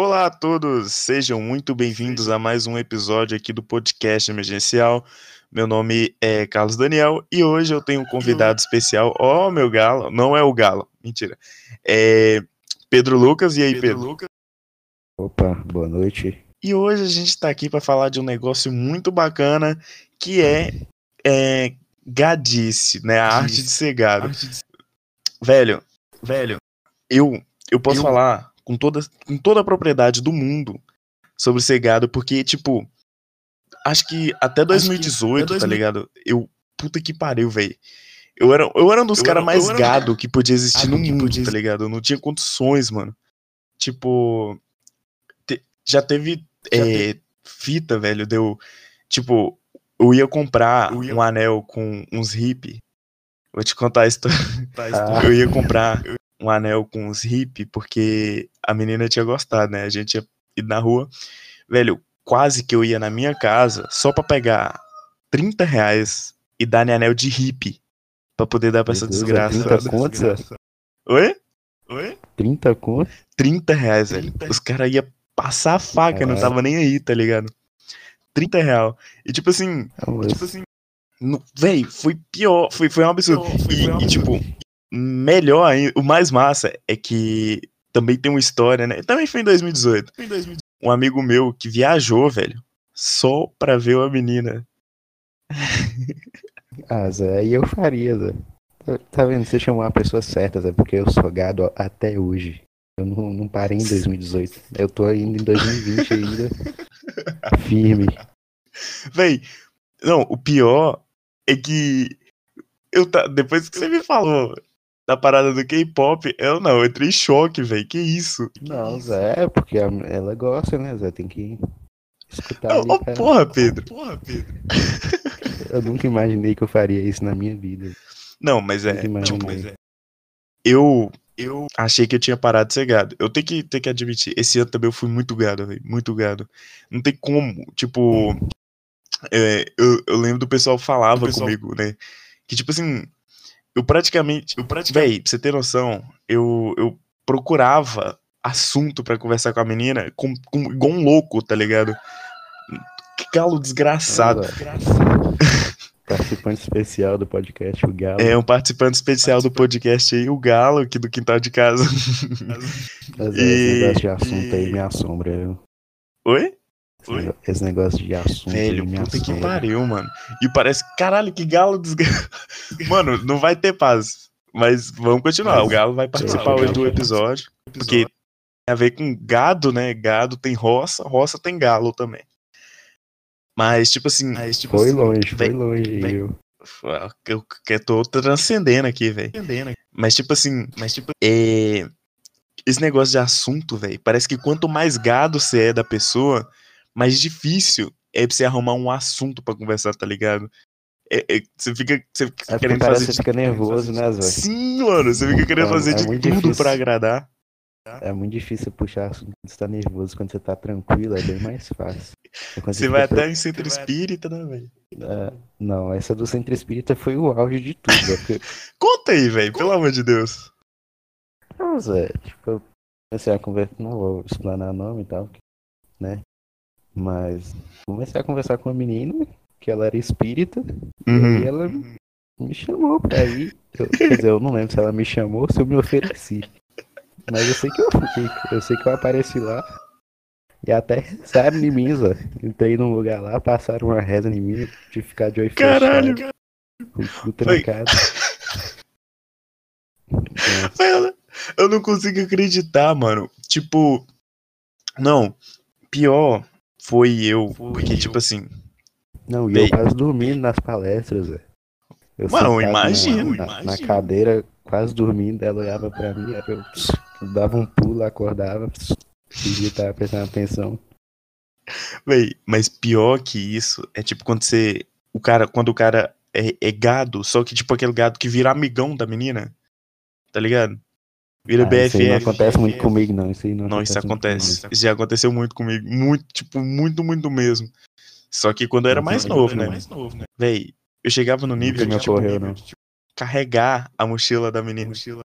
Olá a todos, sejam muito bem-vindos a mais um episódio aqui do podcast emergencial. Meu nome é Carlos Daniel e hoje eu tenho um convidado especial. Ó, oh, meu galo, não é o galo, mentira. É Pedro Lucas, e aí, Pedro? Pedro? Lucas. Opa, boa noite. E hoje a gente está aqui para falar de um negócio muito bacana que é, é gadice, né? A arte de ser gado. De... Velho, velho, eu, eu posso eu... falar com toda, com toda a propriedade do mundo sobre ser gado, porque, tipo, acho que até 2018, até 2000... tá ligado? Eu, puta que pariu, velho. Eu era, eu era um dos caras mais gado que podia existir no mundo, podia... tá ligado? Eu não tinha condições, mano. Tipo, te, já teve já é, fita, velho, deu. Tipo, eu ia comprar eu ia... um anel com uns hip. Vou te contar a história. Ah. Eu ia comprar um anel com uns hip, porque a menina tinha gostado, né? A gente ia ir na rua. Velho, quase que eu ia na minha casa só pra pegar 30 reais e dar anel de hip pra poder dar pra essa Deus, desgraça. 30 contas? Oi? Oi? 30 contas? 30 reais, 30. velho. Os caras iam passar a faca, não tava nem aí, tá ligado? 30 real. E tipo assim. tipo assim. Véi, foi pior. Foi, foi um absurdo. Pior, foi, e, foi um absurdo. e, tipo, melhor ainda, o mais massa é que também tem uma história, né? Também foi em 2018. Foi em 2018. Um amigo meu que viajou, velho, só pra ver uma menina. ah, Zé, aí eu faria, Zé. Tá, tá vendo? Você chamou a pessoa certa, Zé, porque eu sou gado até hoje. Eu não, não parei em 2018. Eu tô ainda em 2020 ainda. firme. Véi, não, o pior é que eu tá, depois que você me falou da parada do K-pop, eu não, eu entrei em choque, velho. Que isso? Não, Zé, é porque ela gosta, né, Zé? Tem que escutar. Oh, oh porra, Pedro. Oh, porra, Pedro. eu nunca imaginei que eu faria isso na minha vida. Não, mas é. Tipo, mas é. Eu, eu achei que eu tinha parado de ser gado. Eu tenho que, tenho que admitir, esse ano também eu fui muito gado, velho. Muito gado. Não tem como. Tipo, é, eu, eu lembro do pessoal falava pessoal... comigo, né? Que tipo assim, eu praticamente. Eu praticamente... Véi, pra você ter noção, eu, eu procurava assunto para conversar com a menina com, com, igual um louco, tá ligado? Que galo desgraçado. Participante especial do podcast, o Galo. É, um participante especial do podcast aí, o Galo, aqui do quintal de casa. Mas e... esse negócio de assunto aí me assombra. Eu... Oi? Oi? Esse negócio de assunto. Velho, puta que pariu, mano. E parece, caralho, que galo desgraçado. Mano, não vai ter paz. Mas vamos continuar. Mas, o galo vai participar hoje do episódio. Porque tem a ver com gado, né? Gado tem roça, roça tem galo também. Mas, tipo assim. Mas, tipo foi assim, longe, foi longe. Eu... Eu, eu tô transcendendo aqui, velho. Mas, tipo assim. Mas, tipo. É... Esse negócio de assunto, velho. Parece que quanto mais gado você é da pessoa mais difícil é pra você arrumar um assunto para conversar, tá ligado? É, é, você fica, você fica é querendo fazer. Você fica nervoso, né, Zé? Sim, mano, você fica querendo é, fazer é de tudo difícil. pra agradar. É muito difícil puxar assunto quando você tá nervoso. Quando você tá tranquilo, é bem mais fácil. Você vai até em centro espírita, né, velho? É, não, essa do centro espírita foi o auge de tudo. Porque... Conta aí, velho, pelo amor de Deus. Não, Zé, tipo, eu comecei a conversar, não vou explanar nome e tal, né? Mas comecei a conversar com uma menina que ela era espírita uhum. e ela me chamou pra ir. Eu, quer dizer, eu não lembro se ela me chamou ou se eu me ofereci. Mas eu sei que eu fui. Eu sei que eu apareci lá. E até rezaram em mim, Zé. Entrei num lugar lá, passaram uma reza em mim, de ficar de olho Caralho, fechado. Caralho! trancado. eu não consigo acreditar, mano. Tipo, não, pior foi eu. Foi porque, eu. tipo assim. Não, e eu quase dormindo nas palestras, velho. Mano, eu imagino, na, imagino. Na cadeira, quase dormindo, ela olhava pra mim, eu, eu dava um pulo, acordava, fingia estar prestando atenção. Véi, mas pior que isso é tipo quando você. O cara, quando o cara é, é, gado, só que tipo aquele gado que vira amigão da menina. Tá ligado? Vira ah, BFF. Isso não acontece muito comigo, não. Isso aí não, não isso acontece. Isso já aconteceu muito comigo. Muito, tipo, muito, muito mesmo. Só que quando eu era mais novo, né? Mais novo, né? Véi, eu chegava no nível de tipo, ocorreu, não. carregar a mochila da menina. Mochila.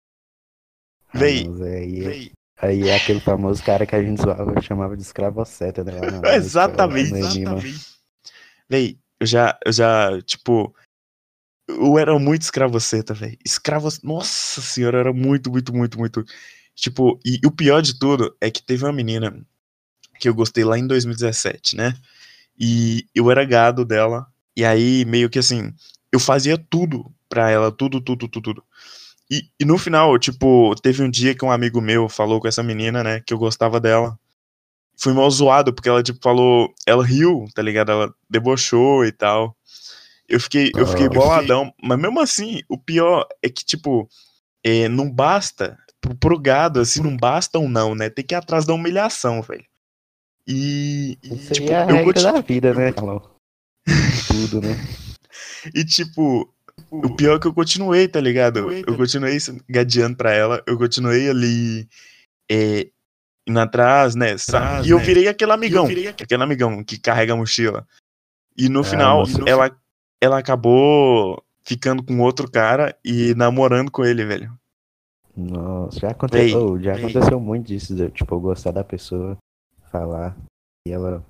Ah, véi, véi, Aí é aquele famoso cara que a gente zoava, chamava de escravoceta, né? Na, exatamente, exatamente. Véi, eu já, eu já, tipo, eu era muito escravoceta, velho. Escravo, nossa senhora, era muito, muito, muito, muito. Tipo, e, e o pior de tudo é que teve uma menina que eu gostei lá em 2017, né? E eu era gado dela, e aí meio que assim, eu fazia tudo pra ela, tudo, tudo, tudo, tudo. E, e, no final, tipo, teve um dia que um amigo meu falou com essa menina, né, que eu gostava dela. Fui mal zoado, porque ela, tipo, falou. Ela riu, tá ligado? Ela debochou e tal. Eu fiquei, eu fiquei boladão. Mas mesmo assim, o pior é que, tipo, é, não basta. Pro, pro gado, assim, não basta ou não, né? Tem que ir atrás da humilhação, velho. E. Isso tipo, é a regra da vida, né? Tudo, né? E, tipo, o pior é que eu continuei, tá ligado? Eu continuei gadeando pra ela, eu continuei ali é, indo atrás, né? Atrás, e eu né? virei aquele amigão, virei aquele amigão que carrega a mochila. E no é, final, ela, ela acabou ficando com outro cara e namorando com ele, velho. Nossa, já aconteceu, ei, já aconteceu muito disso, de, tipo, eu gostar da pessoa, falar, e ela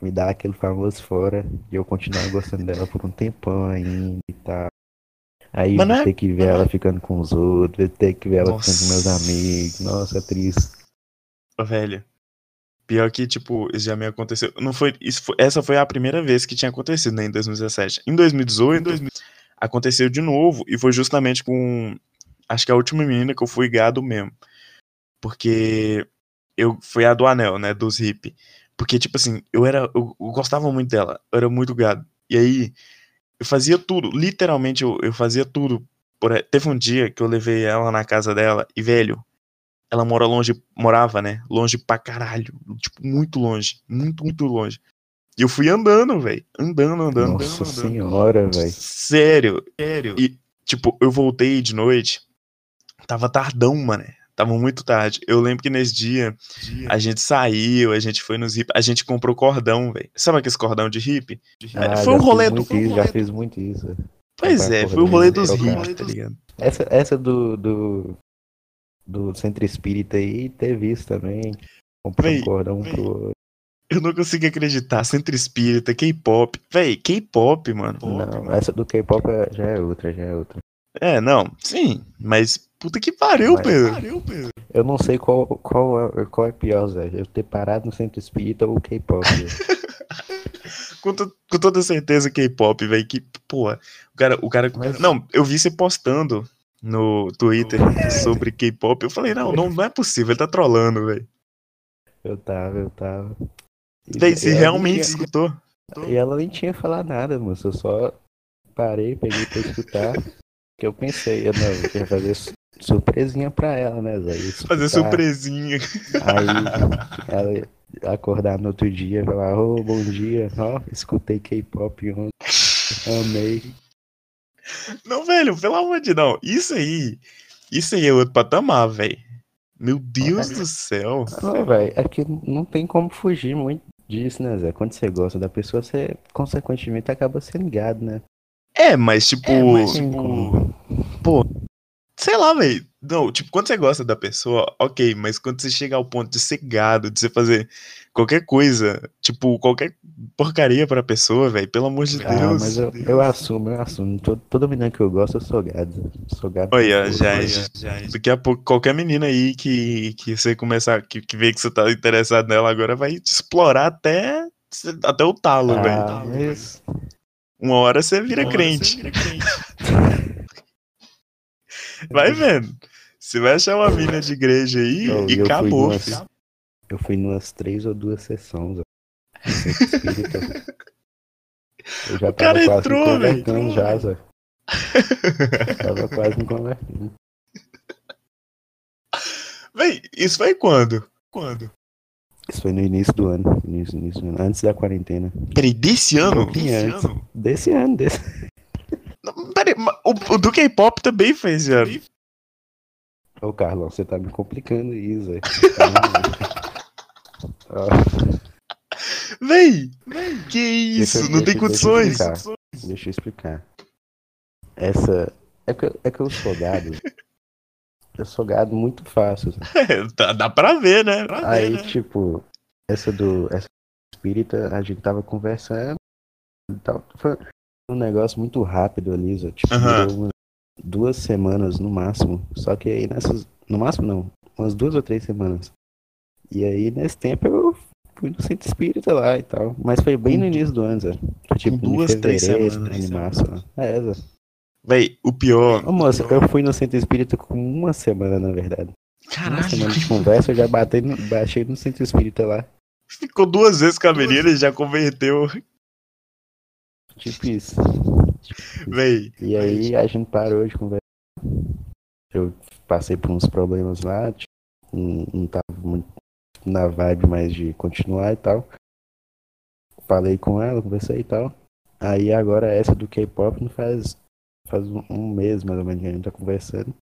me dar aquele famoso fora, e eu continuar gostando dela por um tempão ainda e tal. Aí Mas é... ter que ver ela ficando com os outros, ter que ver ela Nossa. ficando com meus amigos. Nossa, é triste. Velho. Pior que, tipo, isso já me aconteceu. Não foi, isso foi, essa foi a primeira vez que tinha acontecido, né, em 2017. Em 2018, em 2000, aconteceu de novo, e foi justamente com. Acho que a última menina que eu fui gado mesmo. Porque eu fui a do anel, né, dos hip. Porque, tipo assim, eu era. Eu, eu gostava muito dela, eu era muito gado. E aí, eu fazia tudo, literalmente eu, eu fazia tudo. Por, teve um dia que eu levei ela na casa dela e, velho, ela mora longe, morava, né? Longe pra caralho. Tipo, muito longe. Muito, muito longe. E eu fui andando, velho. Andando, andando. Nossa andando, senhora, velho. Sério, sério. E, tipo, eu voltei de noite. Tava tardão, mano. Tava muito tarde. Eu lembro que nesse dia, dia. a gente saiu, a gente foi nos hip, a gente comprou cordão, velho. Sabe aquele cordão de hip? Ah, foi um rolê do. Isso, já fiz muito isso. Pois é, foi o rolê dos hip, tá ligado? Essa, essa do, do, do Centro Espírita aí teve isso também. Comprou um cordão véi. pro outro. Eu não consigo acreditar. Centro Espírita, K-pop. Véi, K-pop, mano. Não, essa do K-pop é, já é outra, já é outra. É, não, sim, mas puta que pariu, mas, Pedro. Pariu, Pedro. Eu não sei qual, qual, é, qual é pior, Zé. Eu ter parado no centro espírita ou K-pop. com, com toda certeza K-pop, velho. Que, porra, o cara, o cara. Mas... Não, eu vi você postando no Twitter sobre K-pop. Eu falei, não, não, não é possível, ele tá trolando, velho. Eu tava, eu tava. Véi, você realmente tinha... escutou? E ela nem tinha falado nada, moço. Eu só parei, peguei pra escutar que eu pensei, eu, não, eu ia fazer surpresinha pra ela, né, Zé? Fazer surpresinha. Aí ela acordar no outro dia e falar, ô, oh, bom dia, ó, escutei K-pop ontem, amei. Não, velho, pelo amor de Deus, isso aí, isso aí é outro patamar, velho. Meu Deus do céu. Não, velho, é que não tem como fugir muito disso, né, Zé? Quando você gosta da pessoa, você consequentemente acaba sendo ligado, né? É, mas tipo. É, mas, tipo pô, sei lá, velho. Não, tipo, quando você gosta da pessoa, ok, mas quando você chega ao ponto de ser gado, de você fazer qualquer coisa, tipo, qualquer porcaria pra pessoa, velho, pelo amor de ah, Deus. mas eu, Deus. eu assumo, eu assumo. Todo, toda menina que eu gosto, eu sou gado. Sou gado. Olha, já, já, já. Daqui a pouco, qualquer menina aí que, que você começar, que, que vê que você tá interessado nela agora, vai te explorar até, até o talo, ah, velho. Mas... Uma hora você vira Uma crente. Você vira crente. vai vendo. Você vai achar uma mina de igreja aí Não, e acabou. Fui numas, eu fui numas três ou duas sessões. Eu já o cara quase entrou, convertendo já, Zé. tava quase me convertendo. Véi, isso foi quando? Quando? Isso foi no início do ano. Início, início do ano antes da quarentena. Peraí, desse ano? Desse antes. ano? Desse ano, desse. Peraí, o, o do K-pop também fez já. Ô, Carlão, você tá me complicando isso, velho. Vem! Que isso? Deixa, não deixa, tem condições. Deixa eu, deixa eu explicar. Essa. É que, é que eu sou gado. eu sou gado muito fácil. dá, dá pra ver, né? Pra Aí, ver, né? tipo, essa do. Essa espírita, a gente tava conversando e tal. Um negócio muito rápido ali, Zé. Tipo, umas duas semanas no máximo. Só que aí nessas. No máximo não, umas duas ou três semanas. E aí nesse tempo eu fui no centro espírita lá e tal. Mas foi bem no início do ano, Zé. Foi tipo duas, três semanas. em março. lá. É, Zé. Véi, o pior. Ô, moça, eu fui no centro espírita com uma semana, na verdade. Uma Caralho, semana de conversa, eu já batei no, baixei no centro espírita lá. ficou duas vezes com a menina e já converteu. Tipo isso. Véi, E aí a gente parou de conversar. Eu passei por uns problemas lá, tipo, não, não tava muito na vibe mais de continuar e tal. Falei com ela, conversei e tal. Aí agora essa do K-pop não faz, faz um, um mês mais ou menos que a gente tá conversando.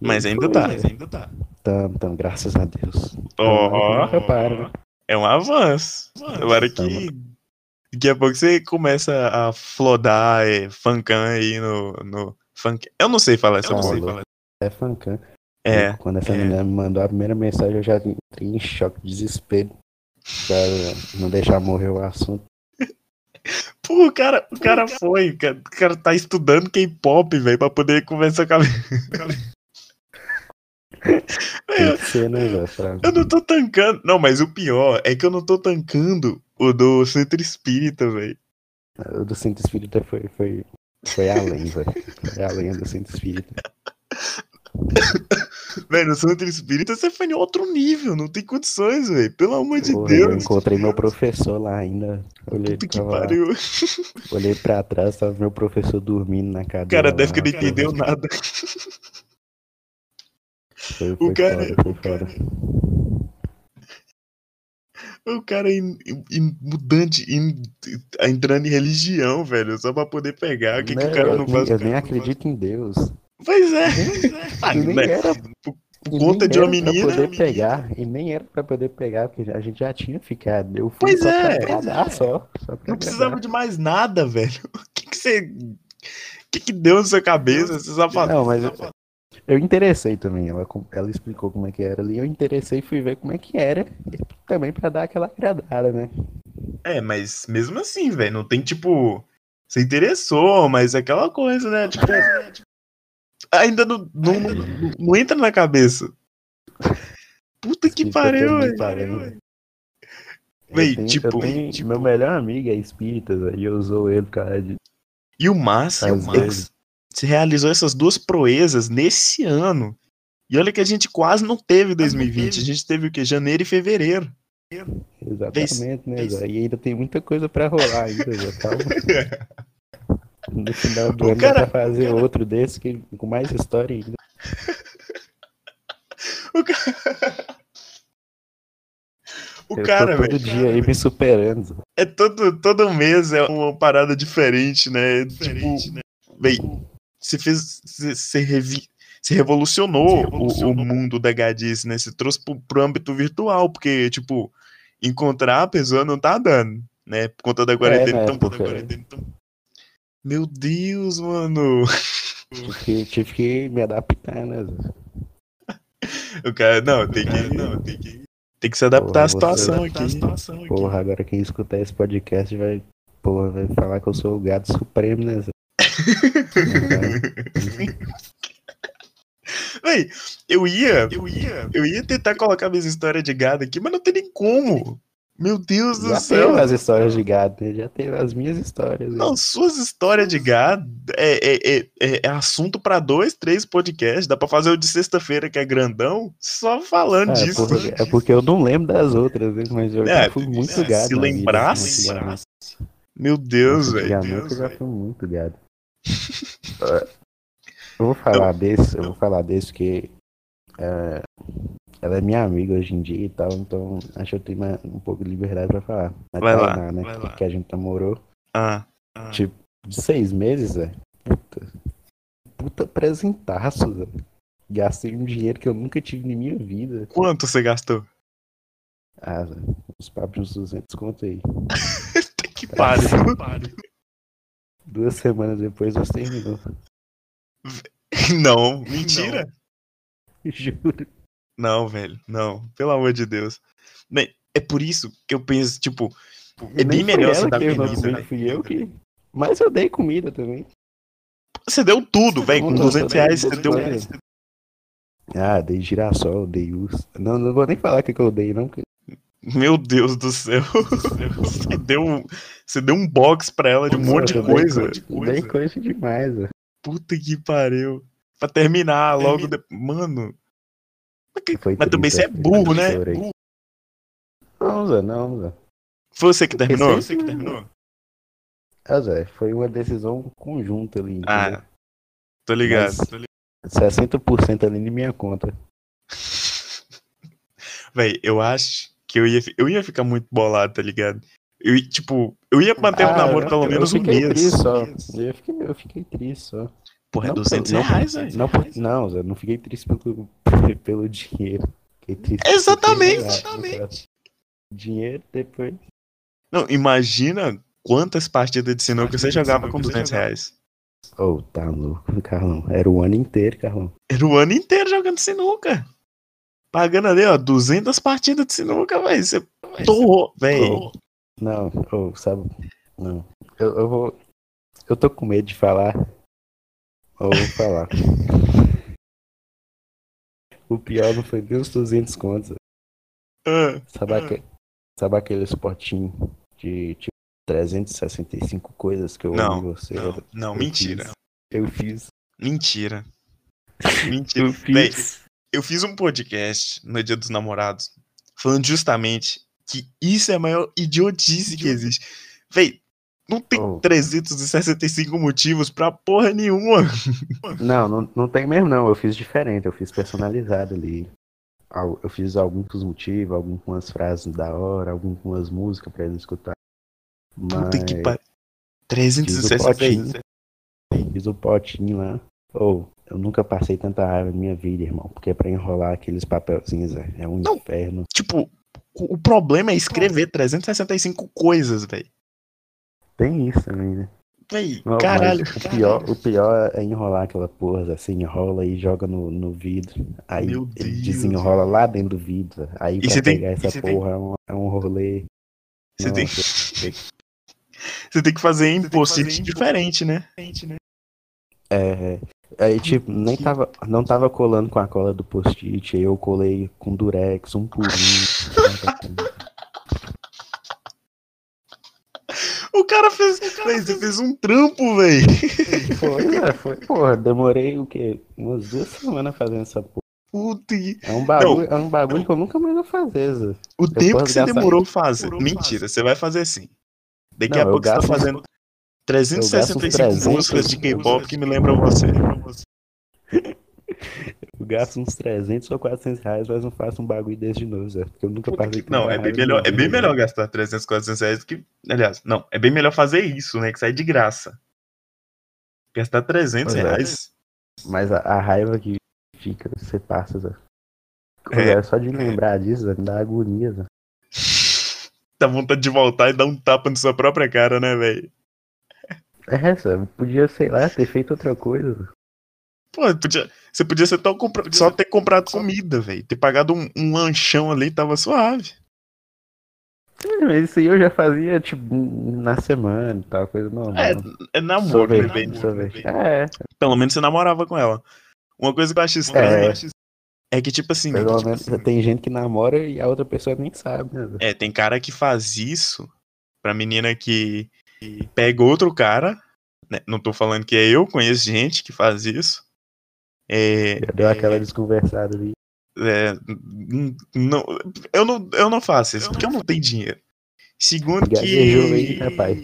E mas ainda foi, tá. né? ainda tá. Tamo, tamo, graças a Deus. Ó. Nunca para, né? É um avanço. Agora que. Daqui a pouco você começa a flodar é, funkan aí no, no funk. Eu não sei falar essa louco. É fancam. É. Quando essa é. menina me mandou a primeira mensagem, eu já entrei em choque, desespero. Pra não deixar morrer o assunto. Pô, o cara, o cara foi. O cara, o cara tá estudando K-pop, velho, pra poder conversar com a. Ser, né, Eu não tô tancando. Não, mas o pior é que eu não tô tancando o do Centro Espírita, velho. O do Centro Espírita foi, foi, foi além, velho. Foi além do Centro Espírita. Velho, no Centro Espírita você foi em outro nível, não tem condições, velho. Pelo amor de Porra, eu Deus. encontrei meu professor lá ainda. Olhei, Puta que tava pariu. olhei pra trás, tava meu professor dormindo na O cadeira. cara deve que não entendeu nada. Foi, foi cara- foda, foi foda. O cara em, em- mudante, em- entrando em religião, velho, só pra poder pegar. O que, que Né, o cara eu não nem- faz? Eu nem acredito em Deus. Pois é. Ah, E nem né? era Por conta de uma menina. Pra poder pegar, e nem era pra poder pegar, porque a gente já tinha ficado. Eu fui Pois só é, pra agradar, só. só pra Não precisava agradar. de mais nada, velho. O que, que você. O que, que deu na sua cabeça? Você só fala. Não, mas eu, eu interessei também. Ela, ela explicou como é que era ali. Eu interessei e fui ver como é que era. Também pra dar aquela agradada, né? É, mas mesmo assim, velho, não tem tipo. Você interessou, mas é aquela coisa, né? Tipo. Ainda não, não, não, não entra na cabeça. Puta que Espírita pariu, velho. Véi, tenho, tipo- tenho- tipo- Meu melhor amigo é espírita, velho, e eu usou ele por causa de. E o massa Às é realizou essas duas proezas nesse ano. E olha que a gente quase não teve 2020. A gente teve o quê? Janeiro e fevereiro. Exatamente, né, velho? E ainda tem muita coisa pra rolar ainda, velho. Calma. No final do O ano cara- pra fazer outro desse que, com mais história ainda. O cara. O Eu cara, tô todo velho. dia aí me superando. velho. É todo, todo mês é uma parada diferente, né? tipo, véi, você fez. Você, você, revi- você revolucionou, O, o mundo da gadice, né? Você trouxe pro, pro âmbito virtual, porque, tipo, encontrar a pessoa não tá dando, né? Por conta da quarentena. né, então, porque- então- Meu Deus, mano. Tive que, tive que me adaptar, né? O cara, não, tem que. Não, tem que. Tem que se adaptar à Porra, você- situação aqui. Porra, agora quem escutar esse podcast vai, porra, vai falar que eu sou o gato supremo, né? Véi, eu ia, eu ia, eu ia tentar colocar minhas histórias de gado aqui, mas não tem nem como. Meu Deus do Já céu. teve as histórias de gado, né? Já teve as minhas histórias. né? Não, suas histórias de gado é, é, é, é- é assunto pra dois, três podcasts. Dá pra fazer o de sexta-feira, que é grandão, só falando Ah, é, disso. porque, é porque eu não lembro das outras, né? Mas eu É, já fui muito se gado. vida, lembrasse, assim, antigamente. Meu Deus, velho. Eu já fui muito gado. Eu vou falar desse, eu vou falar desse que é, ela é minha amiga hoje em dia e tal, então acho que eu tenho uma- um pouco de liberdade pra falar. A Vai lá, Tainá, né? vai lá. Que a gente namorou Ah, de seis meses, velho. Puta. Puta presentaço, velho. Gastei um dinheiro que eu nunca tive na minha vida. quanto você gastou? Ah, uns papos uns 200 conto aí. que pariu. Duas semanas depois nós terminou. Não, mentira. Juro. Não, velho, não. Pelo amor de Deus. Bem, é por isso que eu penso, tipo, é bem melhor você dar não comida, comi, né? fui eu que. Mas eu dei comida também. Você deu tudo, velho. Com Não, 200 também, reais você deu. Ah, dei girassol, dei urso. Não, não vou nem falar o que, que eu dei, não. porque- Meu Deus do céu. Você deu, um- você deu um box pra ela de um monte de coisa. Dei coisa demais, velho. Puta que pariu. Pra terminar logo Termina. depois. Mano. Foi mas também você é burro, né? Burro. Não, Zé, não, Zé. Foi você que terminou? Você que terminou? Ah, Zé, foi uma decisão conjunta ali. entendeu? Ah, tô ligado. Mas- tô ligado. 60% ali na minha conta. Véi, eu acho que eu ia, eu ia ficar muito bolado, tá ligado? Eu, ia- tipo, eu ia manter o Ah, namoro eu- pelo eu menos um mês. Triste só. Eu, fiquei, eu fiquei triste só. Porra, é Não 200 pelo- não- reais, velho. Não, por- não, Zé, não fiquei triste pelo, pelo dinheiro. Fiquei triste Exatamente, ter exatamente. Dinheiro depois. Não, imagina quantas partidas de sinuca você jogava com 200 reais. Oh, tá louco, Carlão. Era o ano inteiro, Carlão. Era o ano inteiro jogando sinuca. Pagando ali, ó, 200 partidas de sinuca, velho. Você torrou, velho. Não, oh, sabe? Não. Eu, eu vou. Eu tô com medo de falar. Ou vou falar. o pior não foi nem os 200 contos. Ah, Sabe, aque- sabe aqueles potinhos de tipo 365 coisas que eu Não, amo em você? não, não, Eu mentira. fiz. Eu fiz. Mentira. Mentira. Eu fiz. Eu fiz um podcast no Dia dos Namorados falando justamente que isso é a maior idiotice que existe. Véi, não tem Oh. 365 motivos pra porra nenhuma. Não, não, não tem mesmo não. Eu fiz diferente, eu fiz personalizado ali. Al- Eu fiz alguns motivos, algumas frases da hora, algumas músicas pra ele escutar. Puta que Mas pariu. fiz o 360, véi. potinho, fiz o potinho lá. Ou, eu nunca passei tanta raiva na minha vida, irmão. Porque pra enrolar aqueles papelzinhos é é um Não. inferno. Tipo, o problema é escrever 365 coisas, velho. Tem isso também, né? Véi, Não, caralho. O pior, o pior é enrolar aquela porra. Você enrola e joga no, no vidro. Aí Meu ele Deus. desenrola lá dentro do vidro. Aí E pra você tem- pegar e essa você tem- porra é, um, é um rolê. Você tem... Você tem que fazer em tem em diferente, né? É, aí tipo, nem tava, não tava colando com a cola do post-it, aí eu colei com durex, um por um. O cara fez. Véi, você fez um trampo, velho. foi, é, foi, porra, demorei o quê? Umas duas semanas fazendo essa porra. Puta É um bagulho, é um bagulho que eu nunca mais vou fazer, Zé. O tempo posso que você demorou fazer. Demorou Mentira, você vai fazer assim. Daqui Não, a eu pouco você tá fazendo 365 eu gasto uns músicas de 300 K-pop que me lembram você. Eu gasto uns 300 ou 400 reais, mas não faço um bagulho desse de novo, Zé. Porque eu nunca Puta passei que- Não, tanta é bem melhor, é bem vida, melhor gastar 300, 400 reais do que. Aliás, não, é bem melhor fazer isso, né? Que sai de graça. Gastar 300 Pois é. reais. Mas a, a raiva que fica, você passa, Zé. É. É. Só de lembrar disso, Zé, me dá agonia, Zé. Dá vontade de voltar e dar um tapa na sua própria cara, né, velho? É, Zé, podia, sei lá, ter feito outra coisa. Zé. Pô, podia, você podia ser tão compra- só ter comprado comida, velho. Ter pagado um, um lanchão ali tava suave. É, isso aí eu já fazia, tipo, na semana e tal, coisa normal. É, é namoro, né, sorvete, velho? sorvete. É, Pelo menos você namorava com ela. Uma coisa que eu acho estranha é, que, tipo assim, pelo menos tem gente que namora e a outra pessoa nem sabe, né? É, tem cara que faz isso pra menina que pega outro cara. né? Não tô falando que é eu, conheço gente que faz isso. É, Já deu aquela desconversada ali. é, não, eu, não, eu não faço isso, porque eu não tenho dinheiro. Segundo Gaguejou aí, que. rapaz.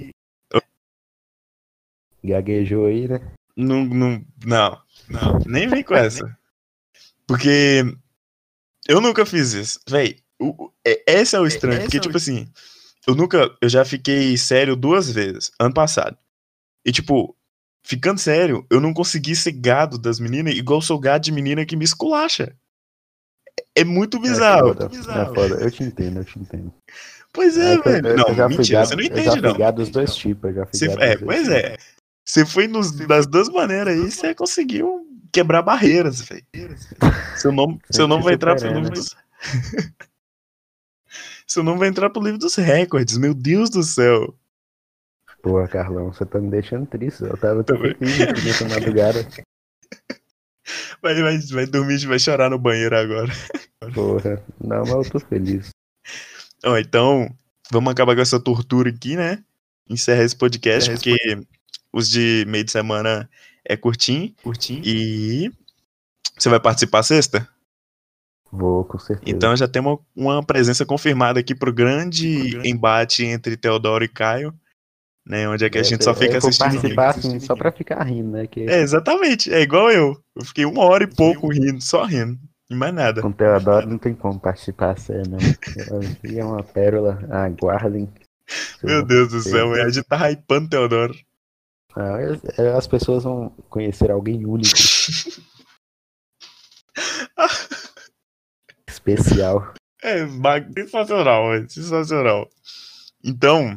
Gaguejou aí, né? Não, não, não, não, nem vem com essa. Porque eu nunca fiz isso. Véi, o- o- é- esse é o estranho. esse Porque, é o tipo assim, eu nunca. Eu já fiquei sério duas vezes, ano passado. E, tipo, ficando sério, eu não consegui ser gado das meninas igual eu sou gado de menina que me esculacha. É é muito bizarro. É foda, é foda. Eu te entendo, eu te entendo. Pois é, É eu- velho. eu Não, já fui mentira, gado- você não Eu já entende, não. gado dos dois tipos, eu já fui Você- é, pois tipos. é. Você foi nos, das duas maneiras aí, você conseguiu quebrar barreiras, velho. Seu nome, seu nome vai entrar pro livro dos... seu nome vai entrar pro livro dos recordes, meu Deus do céu. Pô, Carlão, você tá me deixando triste. Eu tava tão feliz nessa madrugada. Vai, vai, vai dormir, vai chorar no banheiro agora. Porra, não, mas eu tô feliz. Oh, então, vamos acabar com essa tortura aqui, né? Encerrar esse podcast, é, porque os de meio de semana é curtinho. Curtinho. E você vai participar sexta? Vou, com certeza. Então já temos uma presença confirmada aqui pro grande, grande embate entre Teodoro e Caio. Né, onde é que a é, gente só fica assistindo. participar assim, só pra ficar rindo, né? Que... É, exatamente. É igual eu. Eu fiquei uma hora e pouco rindo, só rindo. E mais nada. Com Teodoro não tem como participar sério, não. é uma pérola. Aguardem. Meu Deus do céu, a gente tá hypando Teodoro. Ah, as pessoas vão conhecer alguém único. Especial. É, sensacional, é sensacional. Então,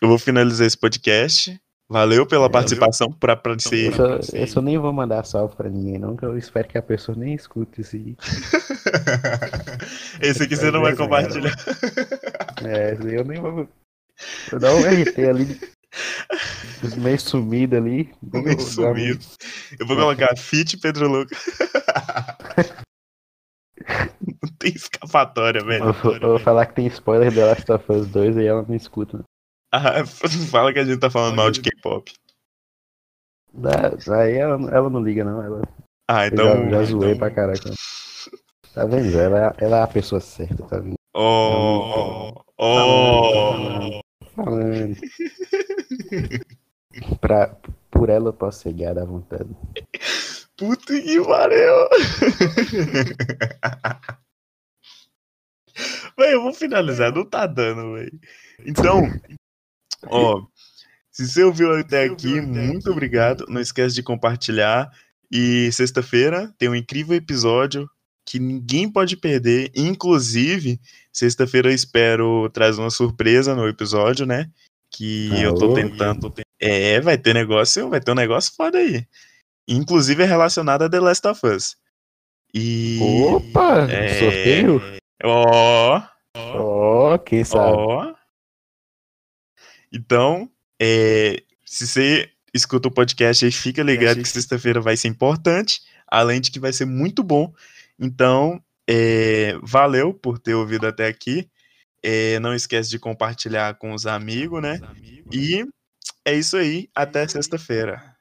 eu vou finalizar esse podcast. Valeu pela participação para aparecer. Eu, só, eu só nem vou mandar salve para ninguém, não, que eu espero que a pessoa nem escute esse. esse aqui você não vai compartilhar. É, eu nem vou. Vou dar um RT ali Meio sumido ali. Meio sumido. Eu vou colocar Fit Pedro Lucas. não tem escapatória, velho. Eu, vou, eu vou falar que tem spoiler The Last of Us 2 e ela não escuta. Ah, fala que a gente tá falando mal de K-pop. Aí ela, ela não liga, não. Ela... Ah, então. Já, já zoei então... pra caraca. Tá vendo? Ela, ela é a pessoa certa, tá vendo? Oh! Oh! falando. pra, por ela eu posso cegar à vontade. Puta que pariu! Véi, eu vou finalizar, não tá dando, velho. Então, ó, se você ouviu até aqui, muito obrigado. Não esquece de compartilhar. E sexta-feira tem um incrível episódio que ninguém pode perder. Inclusive, sexta-feira eu espero trazer uma surpresa no episódio, né? Que eu tô tentando. É, vai ter negócio, vai ter um negócio foda aí. Inclusive é relacionado a The Last of Us. E. Opa! É... Sorteio? Ó. Ó, quem sabe? Ó. Então, é, se você escuta o podcast aí, fica ligado que sexta-feira vai ser importante, além de que vai ser muito bom então, é, valeu por ter ouvido até aqui. É, não esquece de compartilhar com os amigos, né? E é isso aí. Até sexta-feira.